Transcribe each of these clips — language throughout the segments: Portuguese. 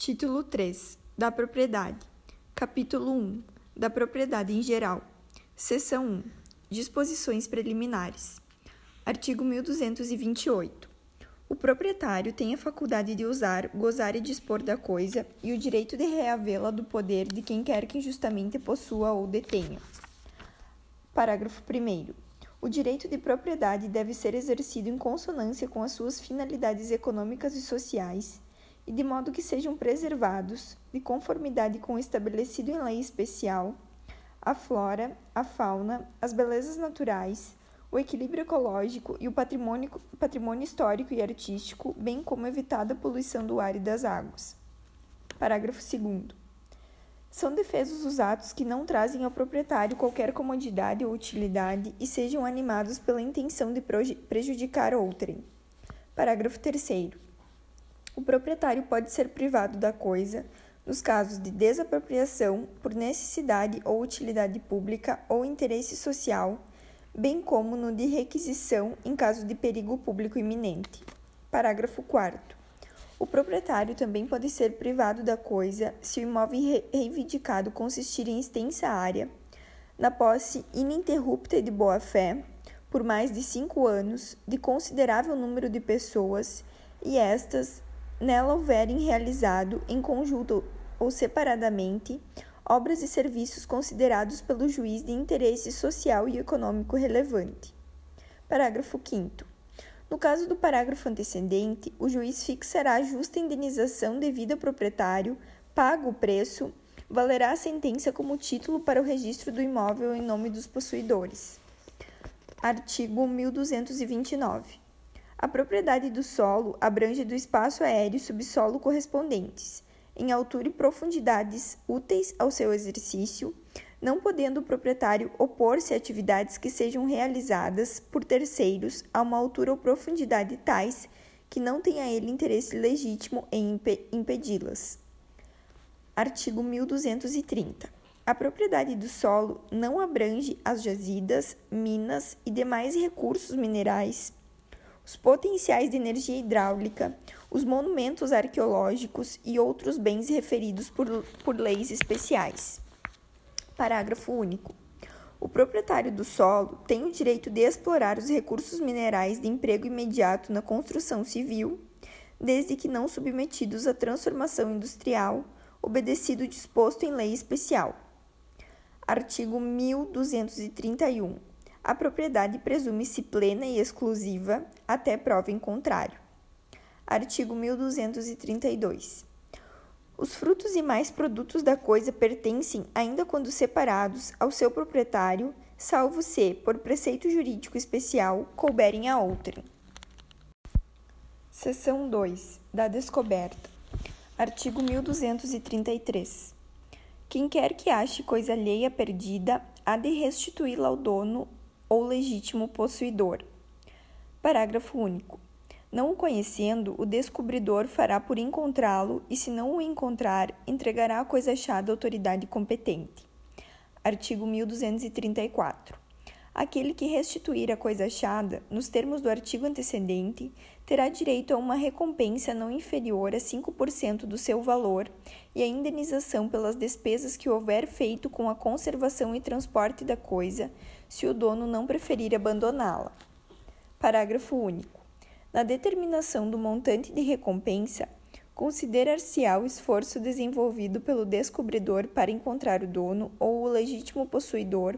Título 3 da Propriedade. Capítulo 1 da Propriedade em geral. Seção 1 Disposições preliminares. Artigo 1228. O proprietário tem a faculdade de usar, gozar e dispor da coisa e o direito de reavê-la do poder de quem quer que injustamente possua ou detenha. Parágrafo 1. O direito de propriedade deve ser exercido em consonância com as suas finalidades econômicas e sociais e de modo que sejam preservados, de conformidade com o estabelecido em lei especial, a flora, a fauna, as belezas naturais, o equilíbrio ecológico e o patrimônio, patrimônio histórico e artístico, bem como evitada a poluição do ar e das águas. Parágrafo 2. São defesos os atos que não trazem ao proprietário qualquer comodidade ou utilidade e sejam animados pela intenção de prejudicar outrem. Parágrafo 3. O proprietário pode ser privado da coisa nos casos de desapropriação por necessidade ou utilidade pública ou interesse social, bem como no de requisição em caso de perigo público iminente. Parágrafo 4. O proprietário também pode ser privado da coisa se o imóvel reivindicado consistir em extensa área, na posse ininterrupta e de boa-fé, por mais de cinco anos, de considerável número de pessoas, e estas nela houverem realizado, em conjunto ou separadamente, obras e serviços considerados pelo juiz de interesse social e econômico relevante. Parágrafo 5. No caso do parágrafo antecedente, o juiz fixará a justa indenização devida ao proprietário, pago o preço, valerá a sentença como título para o registro do imóvel em nome dos possuidores. Artigo 1229. A propriedade do solo abrange do espaço aéreo e subsolo correspondentes, em altura e profundidades úteis ao seu exercício, não podendo o proprietário opor-se a atividades que sejam realizadas por terceiros a uma altura ou profundidade tais que não tenha ele interesse legítimo em impedi-las. Artigo 1230. A propriedade do solo não abrange as jazidas, minas e demais recursos minerais, os potenciais de energia hidráulica, os monumentos arqueológicos e outros bens referidos por, por leis especiais. Parágrafo único. O proprietário do solo tem o direito de explorar os recursos minerais de emprego imediato na construção civil, desde que não submetidos à transformação industrial, obedecido o disposto em lei especial. Artigo 1231. A propriedade presume-se plena e exclusiva até prova em contrário. Artigo 1232. Os frutos e mais produtos da coisa pertencem, ainda quando separados, ao seu proprietário, salvo se, por preceito jurídico especial, couberem a outrem. Seção 2. Da descoberta. Artigo 1233. Quem quer que ache coisa alheia perdida, há de restituí-la ao dono ou legítimo possuidor. Parágrafo único. Não o conhecendo, o descobridor fará por encontrá-lo e, se não o encontrar, entregará a coisa achada à autoridade competente. Artigo 1234. Aquele que restituir a coisa achada, nos termos do artigo antecedente, terá direito a uma recompensa não inferior a 5% do seu valor e a indenização pelas despesas que houver feito com a conservação e transporte da coisa, se o dono não preferir abandoná-la. Parágrafo único. Na determinação do montante de recompensa, considerar-se-á o esforço desenvolvido pelo descobridor para encontrar o dono ou o legítimo possuidor,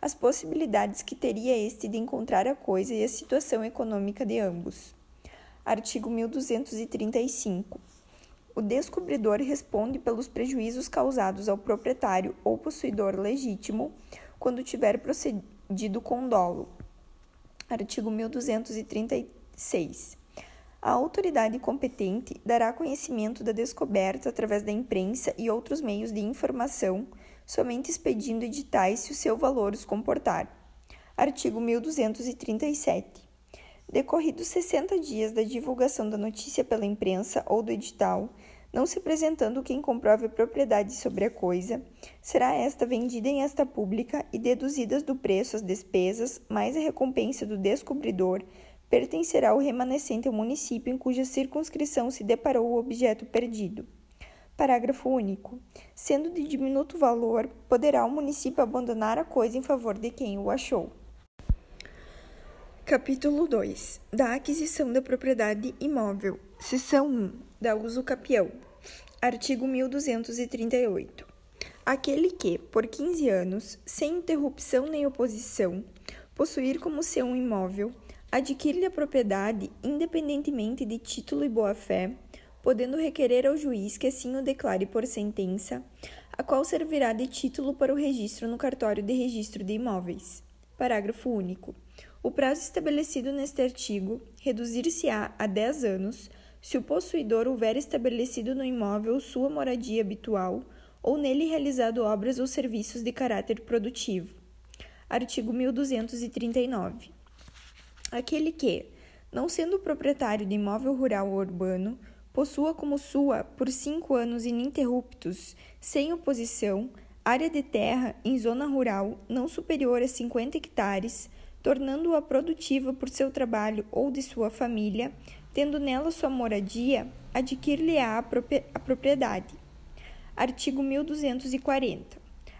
as possibilidades que teria este de encontrar a coisa e a situação econômica de ambos. Artigo 1235. O descobridor responde pelos prejuízos causados ao proprietário ou possuidor legítimo quando tiver procedido com dolo. Artigo 1236. 6. A autoridade competente dará conhecimento da descoberta através da imprensa e outros meios de informação, somente expedindo editais se o seu valor os comportar. Artigo 1237. Decorridos 60 dias da divulgação da notícia pela imprensa ou do edital, não se apresentando quem comprove a propriedade sobre a coisa, será esta vendida em esta pública e deduzidas do preço as despesas, mais a recompensa do descobridor, pertencerá o remanescente ao município em cuja circunscrição se deparou o objeto perdido. Parágrafo único. Sendo de diminuto valor, poderá o município abandonar a coisa em favor de quem o achou. Capítulo 2 da aquisição da propriedade imóvel. Seção 1 da uso capião. Artigo 1238. Aquele que, por 15 anos, sem interrupção nem oposição, possuir como seu um imóvel, adquire a propriedade independentemente de título e boa-fé, podendo requerer ao juiz que assim o declare por sentença, a qual servirá de título para o registro no cartório de registro de imóveis. Parágrafo único. O prazo estabelecido neste artigo reduzir-se-á a 10 anos se o possuidor houver estabelecido no imóvel sua moradia habitual ou nele realizado obras ou serviços de caráter produtivo. Artigo 1239. Aquele que, não sendo proprietário de imóvel rural ou urbano, possua como sua, por cinco anos ininterruptos, sem oposição, área de terra em zona rural não superior a 50 hectares, tornando-a produtiva por seu trabalho ou de sua família, tendo nela sua moradia, adquirir-lhe-á a propriedade. Artigo 1240.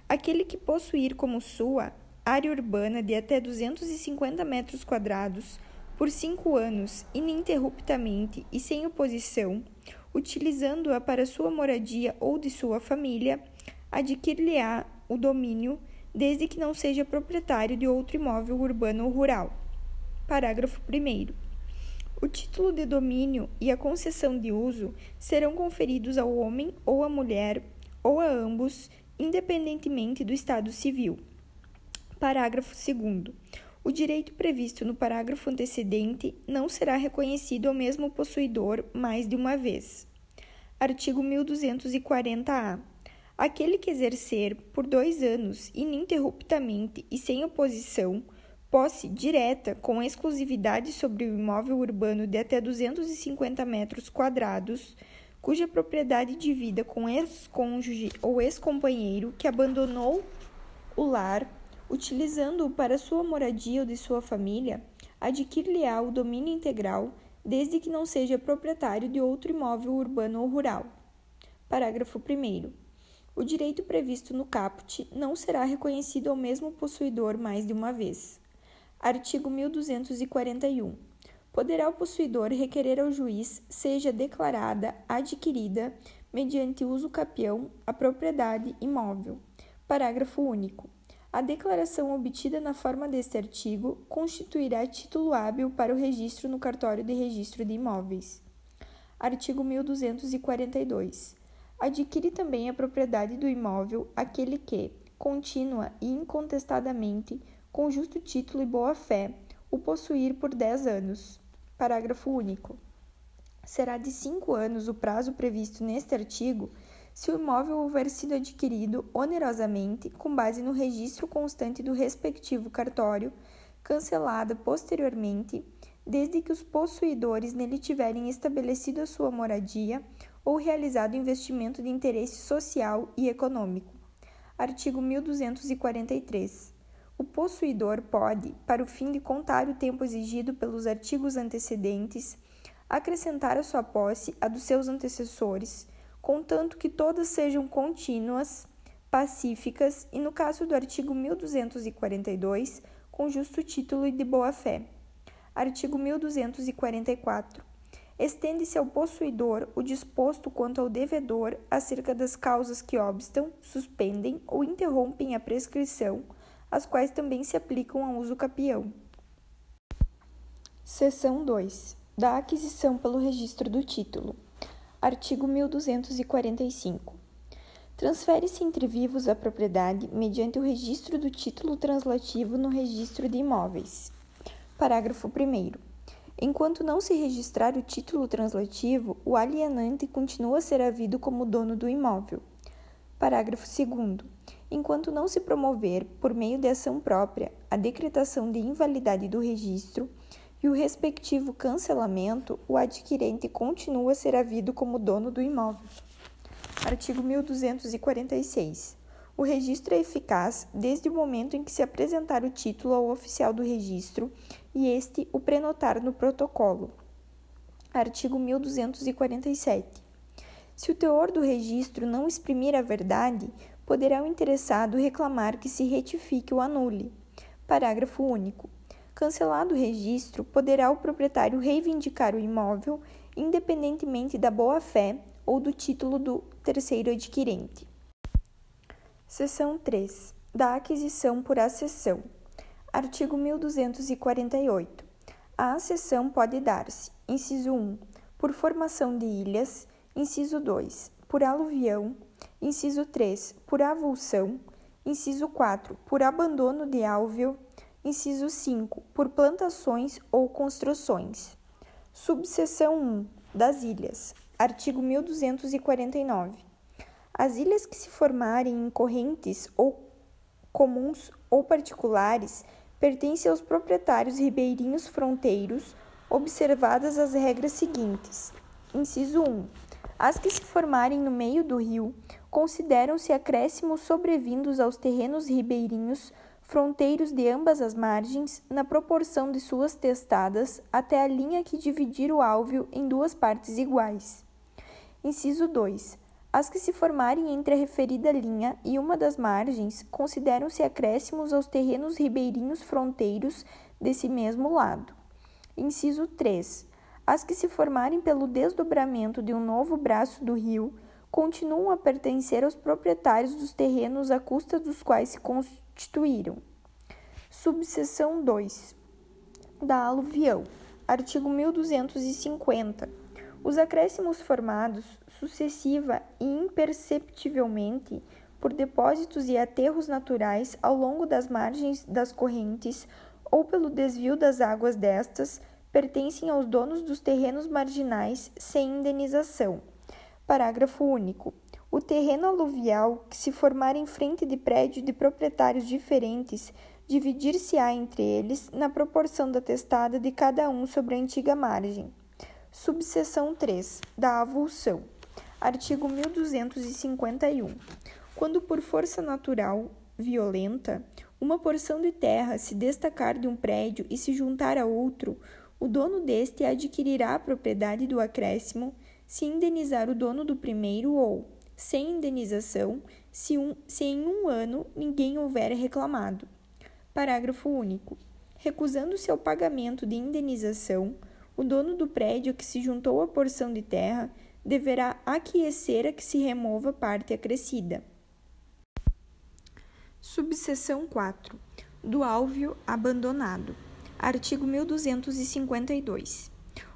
Aquele que possuir como sua área urbana de até 250 metros quadrados por cinco anos, ininterruptamente e sem oposição, utilizando-a para sua moradia ou de sua família, adquirir-lhe-á o domínio desde que não seja proprietário de outro imóvel urbano ou rural. Parágrafo 1. O título de domínio e a concessão de uso serão conferidos ao homem ou à mulher ou a ambos, independentemente do estado civil. Parágrafo 2. O direito previsto no parágrafo antecedente não será reconhecido ao mesmo possuidor mais de uma vez. Artigo 1240-A. Aquele que exercer por dois anos ininterruptamente e sem oposição posse direta com exclusividade sobre o imóvel urbano de até 250 metros quadrados, cuja propriedade divida com ex-cônjuge ou ex-companheiro que abandonou o lar, utilizando-o para sua moradia ou de sua família, adquirir-lhe-á o domínio integral, desde que não seja proprietário de outro imóvel urbano ou rural. Parágrafo 1 o direito previsto no caput não será reconhecido ao mesmo possuidor mais de uma vez. Artigo 1241. Poderá o possuidor requerer ao juiz seja declarada adquirida, mediante uso capião, a propriedade imóvel. Parágrafo único. A declaração obtida na forma deste artigo constituirá título hábil para o registro no cartório de registro de imóveis. Artigo 1242 adquire também a propriedade do imóvel aquele que, contínua e incontestadamente, com justo título e boa-fé, o possuir por dez anos. Parágrafo único. Será de cinco anos o prazo previsto neste artigo se o imóvel houver sido adquirido onerosamente com base no registro constante do respectivo cartório, cancelada posteriormente, desde que os possuidores nele tiverem estabelecido a sua moradia ou realizado investimento de interesse social e econômico. Artigo 1243. O possuidor pode, para o fim de contar o tempo exigido pelos artigos antecedentes, acrescentar à sua posse a dos seus antecessores, contanto que todas sejam contínuas, pacíficas e, no caso do artigo 1242, com justo título e de boa-fé. Artigo 1244 estende-se ao possuidor o disposto quanto ao devedor acerca das causas que obstam, suspendem ou interrompem a prescrição, as quais também se aplicam ao uso capião. Seção 2. Da aquisição pelo registro do título. Artigo 1245. Transfere-se entre vivos a propriedade mediante o registro do título translativo no registro de imóveis. Parágrafo 1. Enquanto não se registrar o título translativo, o alienante continua a ser havido como dono do imóvel. Parágrafo 2. Enquanto não se promover, por meio de ação própria, a decretação de invalidade do registro e o respectivo cancelamento, o adquirente continua a ser havido como dono do imóvel. Artigo 1246. O registro é eficaz desde o momento em que se apresentar o título ao oficial do registro e este o prenotar no protocolo. Artigo 1247. Se o teor do registro não exprimir a verdade, poderá o interessado reclamar que se retifique ou anule. Parágrafo único. Cancelado o registro, poderá o proprietário reivindicar o imóvel, independentemente da boa-fé ou do título do terceiro adquirente. Seção 3. Da aquisição por acessão. Artigo 1248. A acessão pode dar-se: inciso 1, por formação de ilhas, inciso 2, por aluvião, inciso 3, por avulsão, inciso 4, por abandono de álveo, inciso 5, por plantações ou construções. Subseção 1 das ilhas. Artigo 1249. As ilhas que se formarem em correntes ou comuns ou particulares pertencem aos proprietários ribeirinhos fronteiros, observadas as regras seguintes. Inciso 1. As que se formarem no meio do rio consideram-se acréscimos sobrevindos aos terrenos ribeirinhos fronteiros de ambas as margens, na proporção de suas testadas até a linha que dividir o álveo em duas partes iguais. Inciso 2. As que se formarem entre a referida linha e uma das margens consideram-se acréscimos aos terrenos ribeirinhos fronteiros desse mesmo lado. Inciso 3. As que se formarem pelo desdobramento de um novo braço do rio continuam a pertencer aos proprietários dos terrenos à custa dos quais se constituíram. Subseção 2. Da aluvião. Artigo 1250. Os acréscimos formados sucessiva e imperceptivelmente por depósitos e aterros naturais ao longo das margens das correntes ou pelo desvio das águas destas pertencem aos donos dos terrenos marginais sem indenização. Parágrafo único. O terreno aluvial que se formar em frente de prédio de proprietários diferentes dividir-se-á entre eles na proporção da testada de cada um sobre a antiga margem. Subseção 3. Da avulsão. Artigo 1251. Quando por força natural violenta uma porção de terra se destacar de um prédio e se juntar a outro, o dono deste adquirirá a propriedade do acréscimo se indenizar o dono do primeiro ou, sem indenização, se, um, se em um ano ninguém houver reclamado. Parágrafo único. Recusando-se ao pagamento de indenização, o dono do prédio que se juntou à porção de terra deverá aquecer a que se remova parte acrescida. Subseção 4. Do álveo abandonado. Artigo 1252.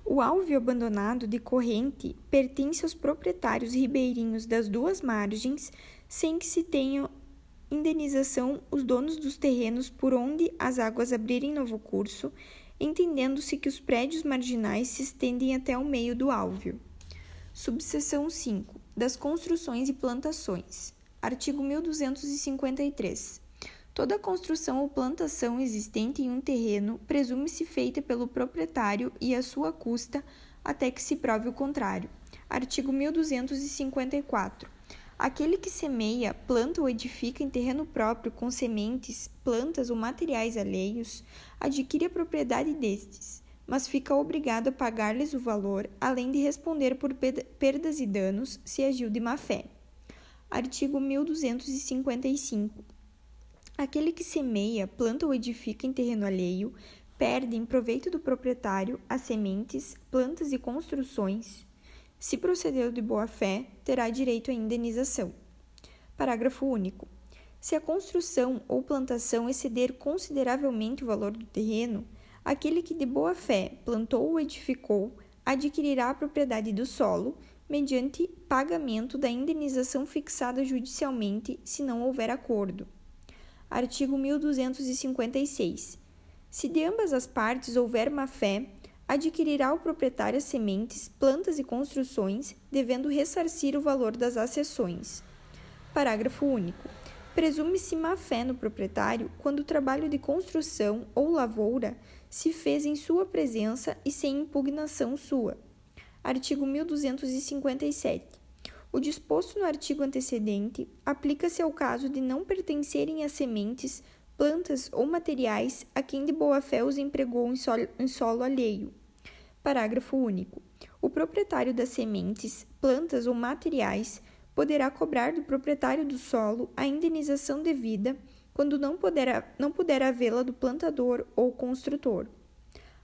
O alveo abandonado de corrente pertence aos proprietários ribeirinhos das duas margens, sem que se tenha indenização os donos dos terrenos por onde as águas abrirem novo curso, entendendo-se que os prédios marginais se estendem até o meio do alveo. Subseção 5. Das construções e plantações. Artigo 1253. Toda construção ou plantação existente em um terreno presume-se feita pelo proprietário e à sua custa até que se prove o contrário. Artigo 1254. Aquele que semeia, planta ou edifica em terreno próprio com sementes, plantas ou materiais alheios, adquire a propriedade destes, mas fica obrigado a pagar-lhes o valor, além de responder por perdas e danos se agiu de má fé. Artigo 1255. Aquele que semeia, planta ou edifica em terreno alheio, perde em proveito do proprietário as sementes, plantas e construções. Se procedeu de boa fé, terá direito à indenização. Parágrafo único. Se a construção ou plantação exceder consideravelmente o valor do terreno, aquele que de boa fé plantou ou edificou adquirirá a propriedade do solo mediante pagamento da indenização fixada judicialmente se não houver acordo. Artigo 1256. Se de ambas as partes houver má-fé, adquirirá o proprietário as sementes, plantas e construções, devendo ressarcir o valor das acessões. Parágrafo único. Presume-se má-fé no proprietário quando o trabalho de construção ou lavoura se fez em sua presença e sem impugnação sua. Artigo 1257. O disposto no artigo antecedente aplica-se ao caso de não pertencerem as sementes, plantas ou materiais a quem de boa fé os empregou em solo, em solo alheio. Parágrafo único. O proprietário das sementes, plantas ou materiais, poderá cobrar do proprietário do solo a indenização devida quando não puder, não puder havê-la do plantador ou construtor.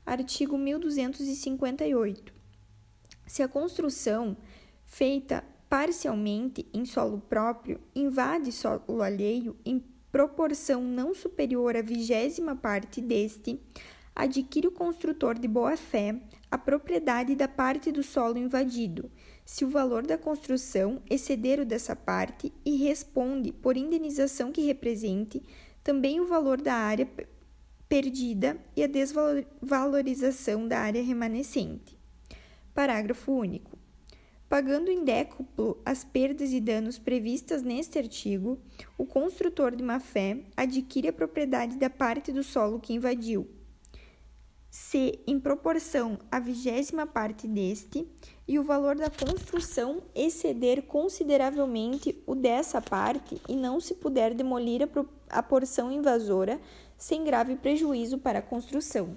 Artigo 1258. Se a construção feita parcialmente em solo próprio invade solo alheio em proporção não superior à vigésima parte deste, adquire o construtor de boa-fé a propriedade da parte do solo invadido, se o valor da construção exceder o dessa parte e responde, por indenização que represente, também o valor da área perdida e a desvalorização da área remanescente. Parágrafo único. Pagando em décuplo as perdas e danos previstas neste artigo, o construtor de má-fé adquire a propriedade da parte do solo que invadiu, se em proporção à vigésima parte deste, e o valor da construção exceder consideravelmente o dessa parte e não se puder demolir a, a porção invasora sem grave prejuízo para a construção.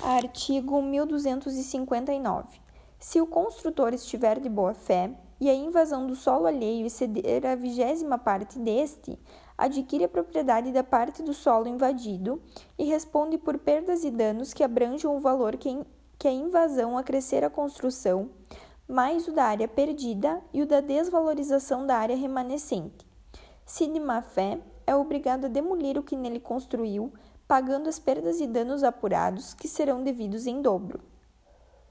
Artigo 1259. Se o construtor estiver de boa fé e a invasão do solo alheio exceder a vigésima parte deste, adquire a propriedade da parte do solo invadido e responde por perdas e danos que abranjam o valor que, que a invasão acrescer à construção, mais o da área perdida e o da desvalorização da área remanescente. Se de má fé, é obrigado a demolir o que nele construiu, pagando as perdas e danos apurados, que serão devidos em dobro.